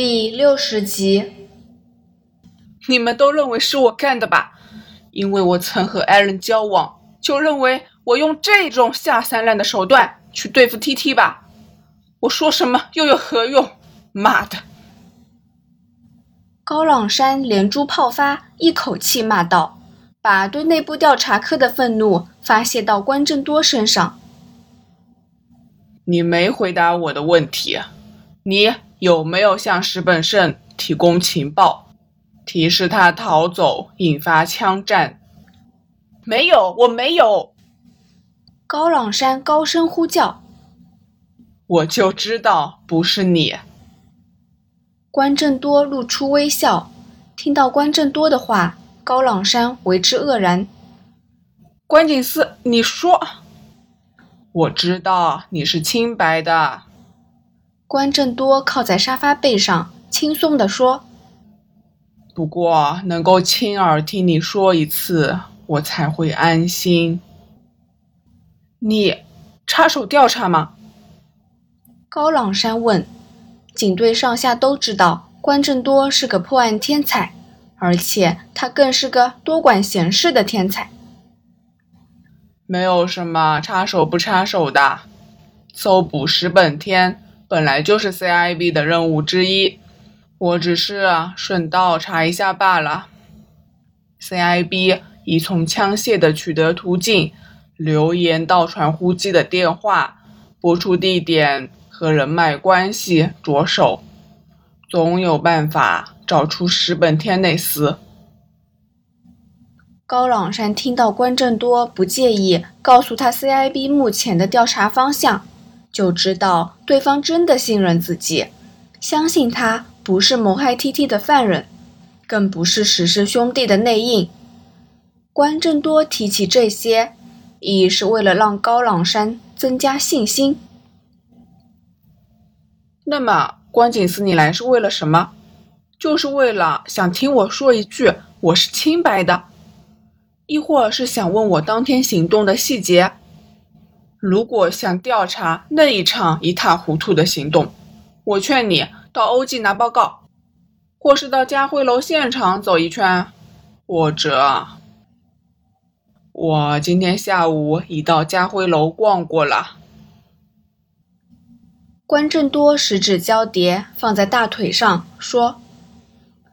第六十集，你们都认为是我干的吧？因为我曾和艾伦交往，就认为我用这种下三滥的手段去对付 T T 吧？我说什么又有何用？妈的！高朗山连珠炮发，一口气骂道，把对内部调查科的愤怒发泄到关正多身上。你没回答我的问题，你有没有向石本胜提供情报，提示他逃走，引发枪战？没有，我没有。高朗山高声呼叫：“我就知道不是你。”关正多露出微笑，听到关正多的话，高朗山为之愕然。关警司，你说。我知道你是清白的。关正多靠在沙发背上，轻松地说：“不过能够亲耳听你说一次，我才会安心。”你插手调查吗？高朗山问。警队上下都知道关正多是个破案天才，而且他更是个多管闲事的天才。没有什么插手不插手的，搜捕石本天本来就是 CIB 的任务之一，我只是顺道查一下罢了。CIB 以从枪械的取得途径、留言到传呼机的电话、播出地点和人脉关系着手，总有办法找出石本天内斯。高朗山听到关正多不介意告诉他 CIB 目前的调查方向，就知道对方真的信任自己，相信他不是谋害 TT 的犯人，更不是史氏兄弟的内应。关正多提起这些，亦是为了让高朗山增加信心。那么，关警司，你来是为了什么？就是为了想听我说一句我是清白的。亦或是想问我当天行动的细节？如果想调查那一场一塌糊涂的行动，我劝你到欧记拿报告，或是到家辉楼现场走一圈，或者我今天下午已到家辉楼逛过了。关正多十指交叠放在大腿上，说：“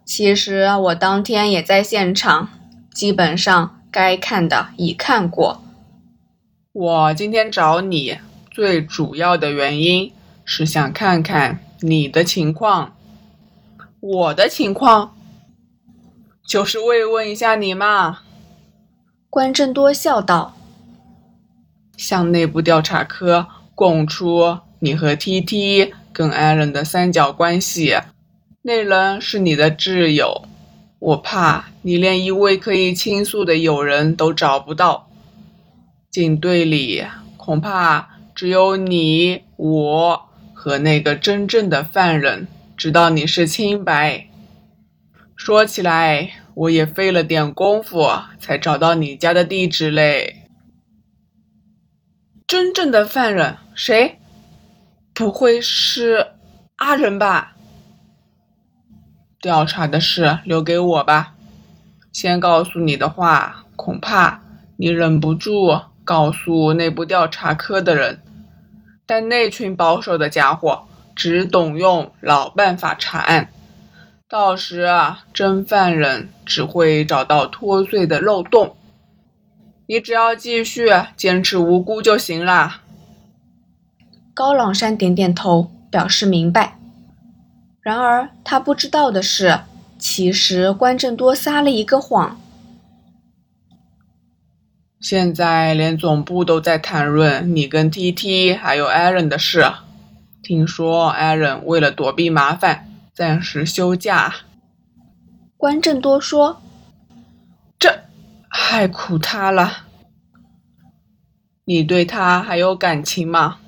其实我当天也在现场，基本上。”该看的已看过。我今天找你最主要的原因是想看看你的情况。我的情况就是慰问一下你嘛。关正多笑道：“向内部调查科供出你和 T.T 跟艾伦的三角关系，那人是你的挚友。”我怕你连一位可以倾诉的友人都找不到，警队里恐怕只有你、我和那个真正的犯人知道你是清白。说起来，我也费了点功夫才找到你家的地址嘞。真正的犯人谁？不会是阿仁吧？调查的事留给我吧。先告诉你的话，恐怕你忍不住告诉内部调查科的人。但那群保守的家伙只懂用老办法查案，到时啊，真犯人只会找到脱罪的漏洞。你只要继续坚持无辜就行了。高朗山点点头，表示明白。然而，他不知道的是，其实关正多撒了一个谎。现在连总部都在谈论你跟 T.T 还有 Aaron 的事。听说 Aaron 为了躲避麻烦，暂时休假。关正多说：“这害苦他了。你对他还有感情吗？”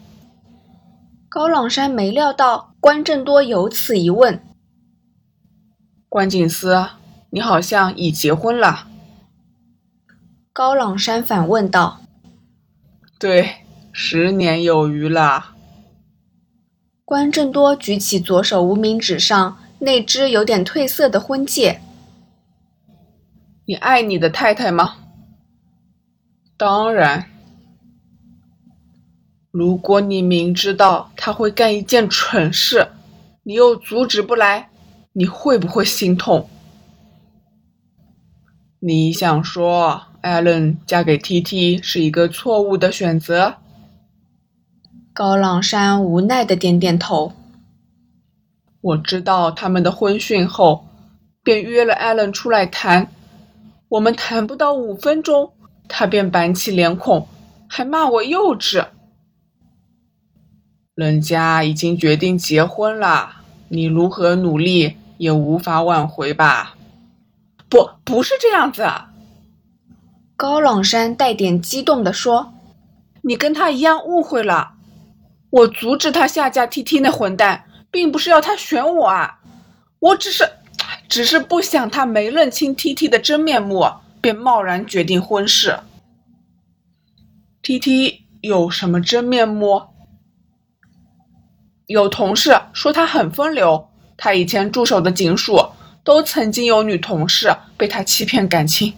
高朗山没料到关正多有此一问。关景思，你好像已结婚了。高朗山反问道：“对，十年有余了。”关正多举起左手无名指上那只有点褪色的婚戒。你爱你的太太吗？当然。如果你明知道他会干一件蠢事，你又阻止不来，你会不会心痛？你想说艾伦嫁给 T T 是一个错误的选择？高朗山无奈的点点头。我知道他们的婚讯后，便约了艾伦出来谈。我们谈不到五分钟，他便板起脸孔，还骂我幼稚。人家已经决定结婚了，你如何努力也无法挽回吧？不，不是这样子。高朗山带点激动地说：“你跟他一样误会了。我阻止他下嫁 T T 那混蛋，并不是要他选我啊，我只是……”只是不想他没认清 T T 的真面目，便贸然决定婚事。T T 有什么真面目？有同事说他很风流，他以前驻守的警署都曾经有女同事被他欺骗感情。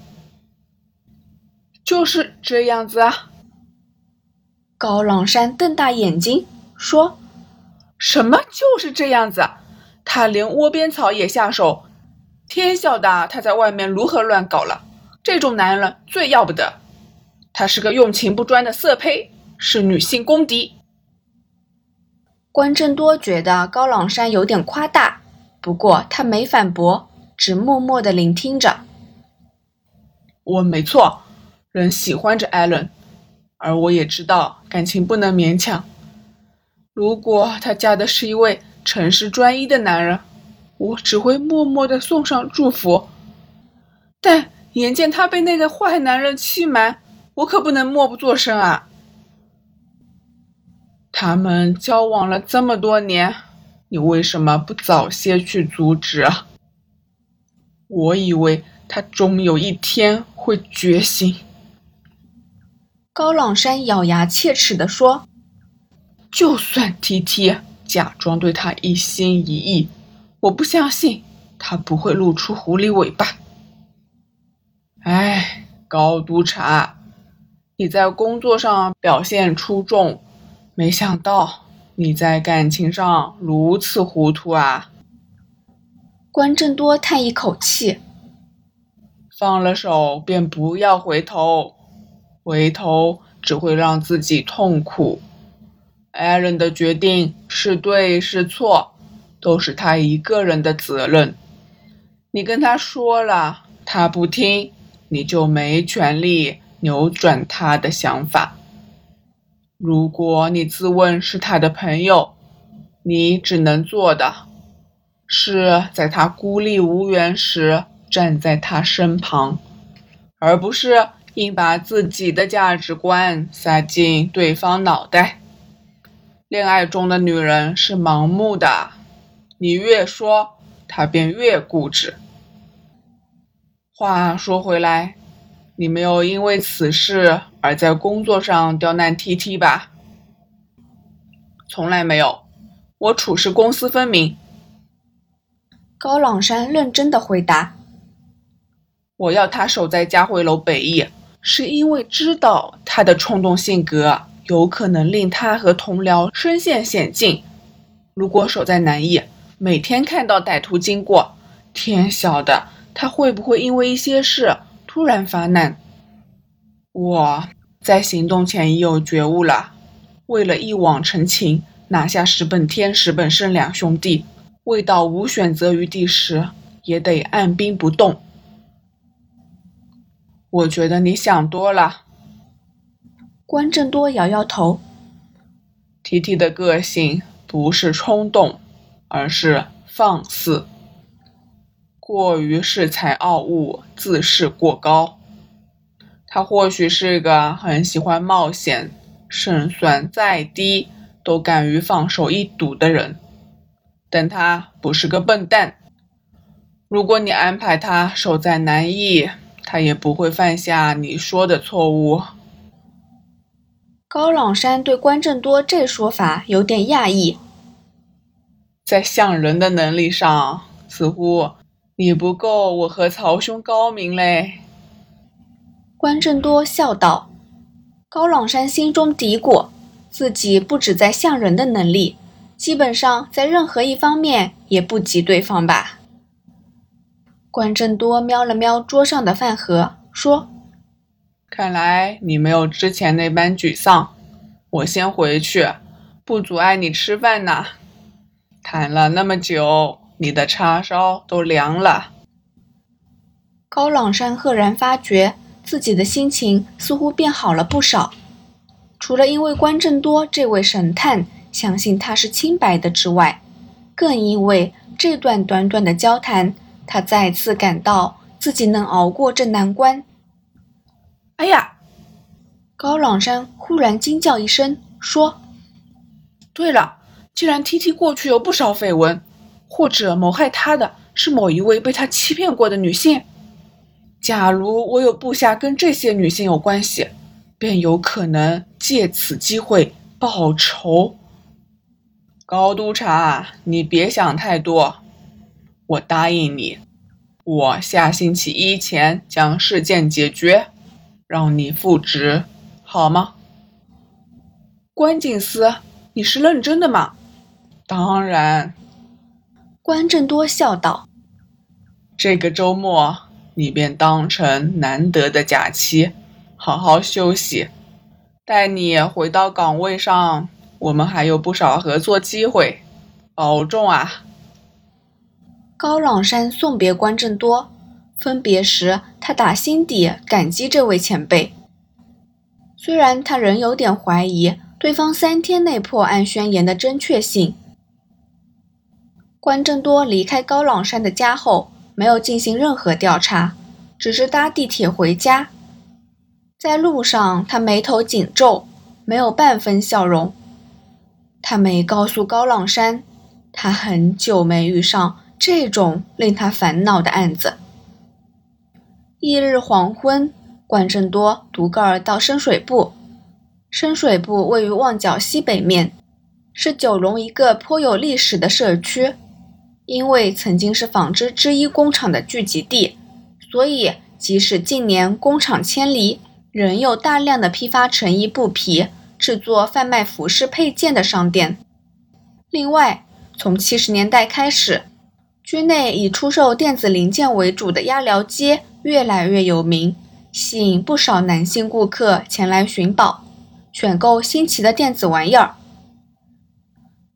就是这样子啊！高朗山瞪大眼睛说：“什么就是这样子？他连窝边草也下手。”天晓得他在外面如何乱搞了！这种男人最要不得，他是个用情不专的色胚，是女性公敌。关正多觉得高朗山有点夸大，不过他没反驳，只默默的聆听着。我没错，人喜欢着艾伦，而我也知道感情不能勉强。如果她嫁的是一位诚实专一的男人。我只会默默的送上祝福，但眼见他被那个坏男人欺瞒，我可不能默不作声啊！他们交往了这么多年，你为什么不早些去阻止啊？我以为他终有一天会觉醒。高朗山咬牙切齿地说：“就算 T T 假装对他一心一意。”我不相信他不会露出狐狸尾巴。哎，高督察，你在工作上表现出众，没想到你在感情上如此糊涂啊！关正多叹一口气，放了手便不要回头，回头只会让自己痛苦。艾伦的决定是对是错？都是他一个人的责任。你跟他说了，他不听，你就没权利扭转他的想法。如果你自问是他的朋友，你只能做的，是在他孤立无援时站在他身旁，而不是硬把自己的价值观塞进对方脑袋。恋爱中的女人是盲目的。你越说，她便越固执。话说回来，你没有因为此事而在工作上刁难 T T 吧？从来没有，我处事公私分明。高朗山认真的回答：“我要他守在嘉惠楼北翼，是因为知道他的冲动性格有可能令他和同僚身陷险境。如果守在南翼，每天看到歹徒经过，天晓得他会不会因为一些事突然发难。我在行动前已有觉悟了，为了一往成情，拿下石本天、石本胜两兄弟，未到无选择余地时，也得按兵不动。我觉得你想多了。关正多摇摇头。提提的个性不是冲动。而是放肆，过于恃才傲物，自视过高。他或许是个很喜欢冒险，胜算再低都敢于放手一赌的人，但他不是个笨蛋。如果你安排他守在南翼，他也不会犯下你说的错误。高朗山对关正多这说法有点讶异。在像人的能力上，似乎你不够我和曹兄高明嘞。关正多笑道：“高朗山心中嘀咕，自己不止在像人的能力，基本上在任何一方面也不及对方吧。”关正多瞄了瞄桌上的饭盒，说：“看来你没有之前那般沮丧。我先回去，不阻碍你吃饭呐。谈了那么久。”你的叉烧都凉了。高朗山赫然发觉自己的心情似乎变好了不少，除了因为关正多这位神探相信他是清白的之外，更因为这段短短的交谈，他再次感到自己能熬过这难关。哎呀！高朗山忽然惊叫一声，说：“对了，既然 T T 过去有不少绯闻。”或者谋害他的是某一位被他欺骗过的女性。假如我有部下跟这些女性有关系，便有可能借此机会报仇。高督察，你别想太多，我答应你，我下星期一前将事件解决，让你复职，好吗？关警司，你是认真的吗？当然。关正多笑道：“这个周末，你便当成难得的假期，好好休息。待你回到岗位上，我们还有不少合作机会。保重啊！”高朗山送别关正多，分别时，他打心底感激这位前辈。虽然他仍有点怀疑对方三天内破案宣言的正确性。关正多离开高朗山的家后，没有进行任何调查，只是搭地铁回家。在路上，他眉头紧皱，没有半分笑容。他没告诉高朗山，他很久没遇上这种令他烦恼的案子。翌日黄昏，关正多独个儿到深水埗。深水埗位于旺角西北面，是九龙一个颇有历史的社区。因为曾经是纺织织衣工厂的聚集地，所以即使近年工厂迁离，仍有大量的批发成衣布匹、制作贩卖服饰配件的商店。另外，从七十年代开始，区内以出售电子零件为主的鸭寮街越来越有名，吸引不少男性顾客前来寻宝，选购新奇的电子玩意儿。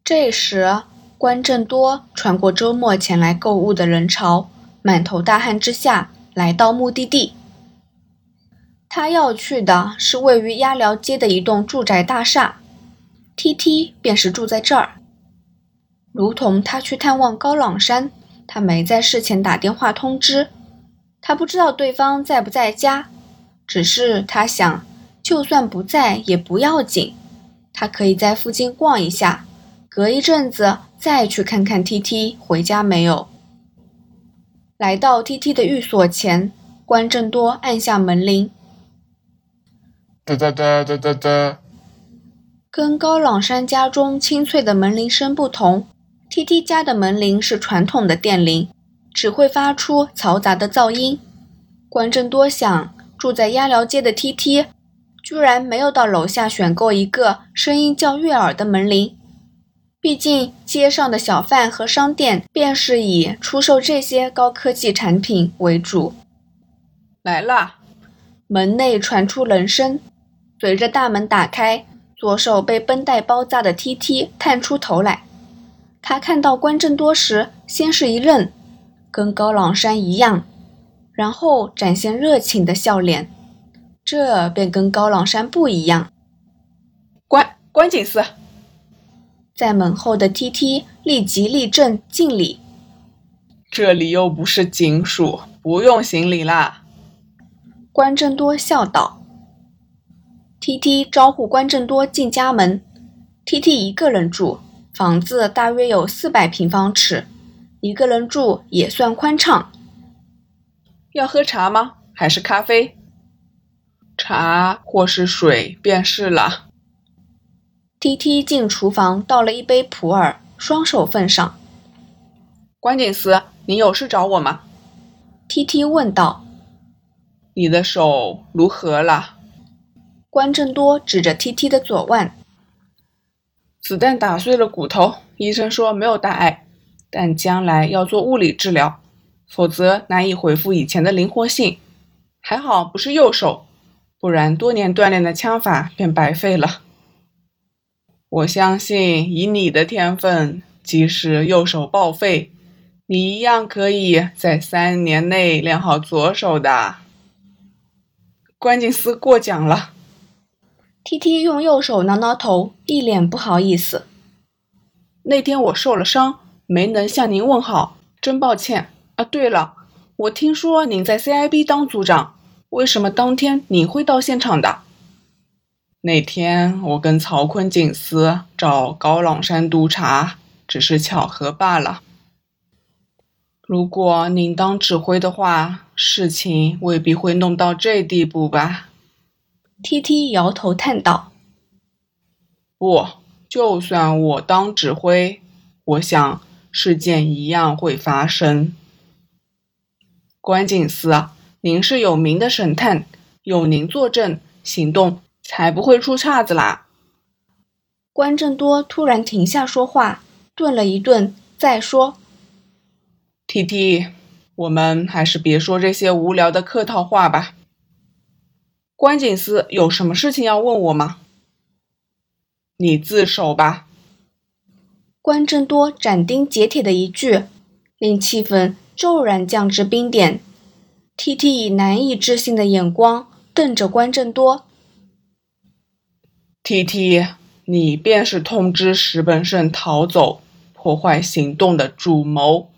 这时，关正多穿过周末前来购物的人潮，满头大汗之下来到目的地。他要去的是位于鸭寮街的一栋住宅大厦，T T 便是住在这儿。如同他去探望高朗山，他没在事前打电话通知，他不知道对方在不在家，只是他想，就算不在也不要紧，他可以在附近逛一下，隔一阵子。再去看看 T T 回家没有。来到 T T 的寓所前，关正多按下门铃。哒哒哒哒哒哒。跟高朗山家中清脆的门铃声不同，T T 家的门铃是传统的电铃，只会发出嘈杂的噪音。关正多想，住在鸭寮街的 T T，居然没有到楼下选购一个声音较悦耳的门铃。毕竟，街上的小贩和商店便是以出售这些高科技产品为主。来了，门内传出人声，随着大门打开，左手被绷带包扎的 T T 探出头来。他看到关正多时，先是一愣，跟高朗山一样，然后展现热情的笑脸。这便跟高朗山不一样。关关警司。在门后的 T T 立即立正敬礼。这里又不是警署，不用行礼啦。关正多笑道。T T 招呼关正多进家门。T T 一个人住，房子大约有四百平方尺，一个人住也算宽敞。要喝茶吗？还是咖啡？茶或是水便是了。T T 进厨房倒了一杯普洱，双手奉上。关警司，你有事找我吗？T T 问道。你的手如何了？关正多指着 T T 的左腕。子弹打碎了骨头，医生说没有大碍，但将来要做物理治疗，否则难以恢复以前的灵活性。还好不是右手，不然多年锻炼的枪法便白费了。我相信以你的天分，即使右手报废，你一样可以在三年内练好左手的。关锦司过奖了。T T 用右手挠挠头，一脸不好意思。那天我受了伤，没能向您问好，真抱歉。啊，对了，我听说您在 C I B 当组长，为什么当天你会到现场的？那天我跟曹坤警司找高朗山督察，只是巧合罢了。如果您当指挥的话，事情未必会弄到这地步吧。T T 摇头叹道：“不，就算我当指挥，我想事件一样会发生。关警司，您是有名的神探，有您作证，行动才不会出岔子啦。”关正多突然停下说话，顿了一顿，再说：“T T，我们还是别说这些无聊的客套话吧。”关警司有什么事情要问我吗？你自首吧。关正多斩钉截铁的一句，令气氛骤然降至冰点。T T 以难以置信的眼光瞪着关正多。T T，你便是通知石本胜逃走、破坏行动的主谋。